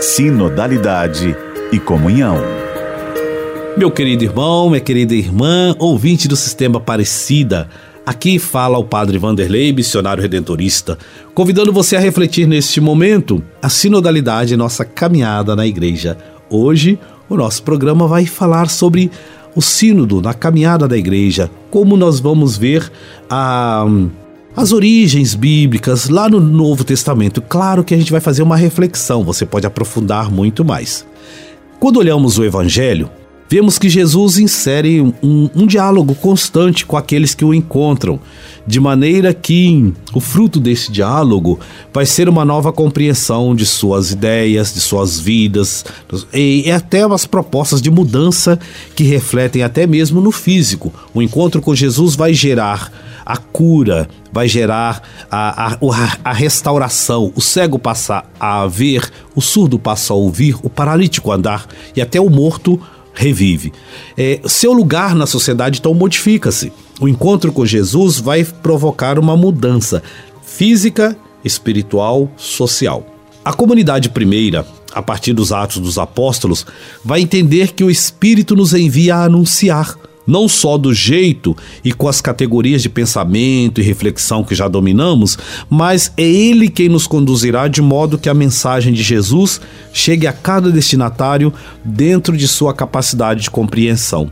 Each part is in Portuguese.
sinodalidade e comunhão. Meu querido irmão, minha querida irmã, ouvinte do Sistema Aparecida, aqui fala o Padre Vanderlei, missionário redentorista, convidando você a refletir neste momento a sinodalidade nossa caminhada na igreja. Hoje, o nosso programa vai falar sobre o sínodo na caminhada da igreja, como nós vamos ver a as origens bíblicas lá no Novo Testamento. Claro que a gente vai fazer uma reflexão, você pode aprofundar muito mais. Quando olhamos o Evangelho, vemos que Jesus insere um, um, diálogo constante com aqueles que o encontram, de maneira que o fruto desse diálogo vai ser uma nova compreensão de suas ideias, de suas vidas, e, e até umas propostas de mudança que refletem até mesmo no físico. O encontro com Jesus vai gerar a cura, vai gerar a, a, a, restauração. O cego passa a ver, o surdo passa a ouvir, o paralítico a andar e até o morto revive. É, seu lugar na sociedade então modifica-se. O encontro com Jesus vai provocar uma mudança física, espiritual, social. A comunidade primeira, a partir dos Atos dos Apóstolos, vai entender que o Espírito nos envia a anunciar não só do jeito e com as categorias de pensamento e reflexão que já dominamos, mas é Ele quem nos conduzirá de modo que a mensagem de Jesus chegue a cada destinatário dentro de sua capacidade de compreensão.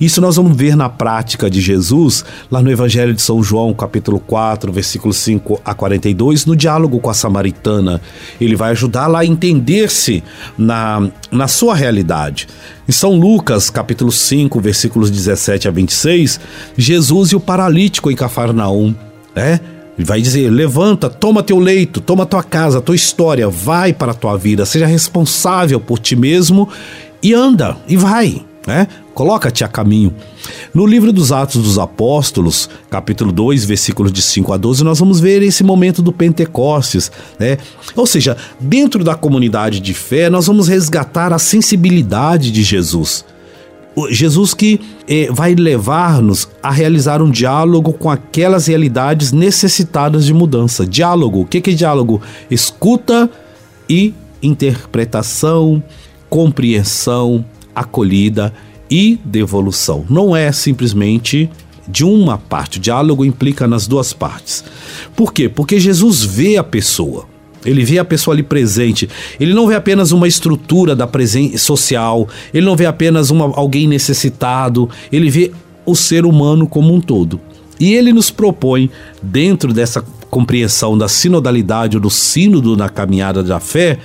Isso nós vamos ver na prática de Jesus, lá no Evangelho de São João, capítulo 4, versículos 5 a 42, no diálogo com a samaritana. Ele vai ajudá-la a entender-se na, na sua realidade. Em São Lucas, capítulo 5, versículos 17 a 26, Jesus e o paralítico em Cafarnaum, né? Ele vai dizer: levanta, toma teu leito, toma tua casa, tua história, vai para a tua vida, seja responsável por ti mesmo e anda, e vai né? Coloca-te a caminho. No livro dos Atos dos Apóstolos, capítulo 2, versículos de 5 a 12, nós vamos ver esse momento do Pentecostes, né? Ou seja, dentro da comunidade de fé, nós vamos resgatar a sensibilidade de Jesus. Jesus que eh, vai levar-nos a realizar um diálogo com aquelas realidades necessitadas de mudança. Diálogo, o que, que é diálogo? Escuta e interpretação, compreensão, acolhida e devolução. Não é simplesmente de uma parte. O diálogo implica nas duas partes. Por quê? Porque Jesus vê a pessoa. Ele vê a pessoa ali presente. Ele não vê apenas uma estrutura da presença social. Ele não vê apenas uma, alguém necessitado. Ele vê o ser humano como um todo. E ele nos propõe, dentro dessa compreensão da sinodalidade ou do sínodo na caminhada da fé,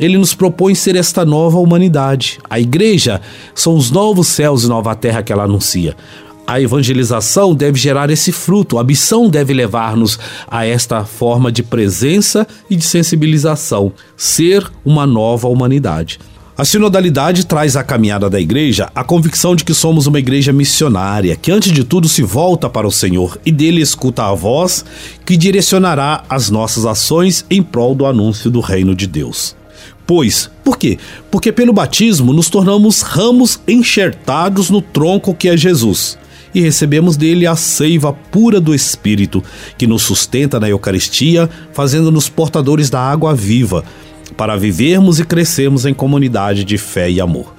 ele nos propõe ser esta nova humanidade. A igreja são os novos céus e nova terra que ela anuncia. A evangelização deve gerar esse fruto, a missão deve levar-nos a esta forma de presença e de sensibilização, ser uma nova humanidade. A sinodalidade traz à caminhada da igreja a convicção de que somos uma igreja missionária, que antes de tudo se volta para o Senhor e dele escuta a voz que direcionará as nossas ações em prol do anúncio do reino de Deus. Pois, por quê? Porque pelo batismo nos tornamos ramos enxertados no tronco que é Jesus e recebemos dele a seiva pura do Espírito, que nos sustenta na Eucaristia, fazendo-nos portadores da água viva, para vivermos e crescermos em comunidade de fé e amor.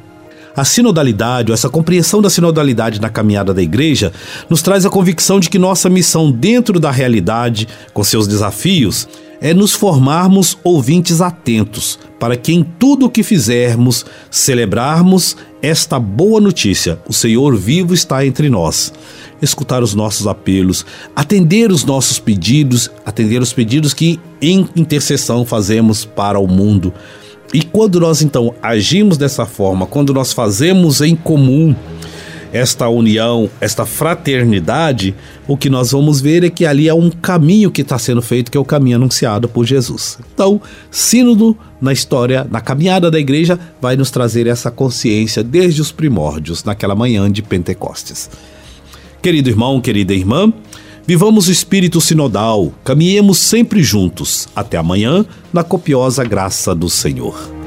A sinodalidade, essa compreensão da sinodalidade na caminhada da igreja, nos traz a convicção de que nossa missão dentro da realidade, com seus desafios, é nos formarmos ouvintes atentos, para que em tudo o que fizermos, celebrarmos esta boa notícia: o Senhor vivo está entre nós. Escutar os nossos apelos, atender os nossos pedidos, atender os pedidos que em intercessão fazemos para o mundo. E quando nós então agimos dessa forma, quando nós fazemos em comum, esta união, esta fraternidade, o que nós vamos ver é que ali é um caminho que está sendo feito, que é o caminho anunciado por Jesus. Então, Sínodo na história, na caminhada da igreja, vai nos trazer essa consciência desde os primórdios, naquela manhã de Pentecostes. Querido irmão, querida irmã, vivamos o espírito sinodal, caminhemos sempre juntos. Até amanhã, na copiosa graça do Senhor.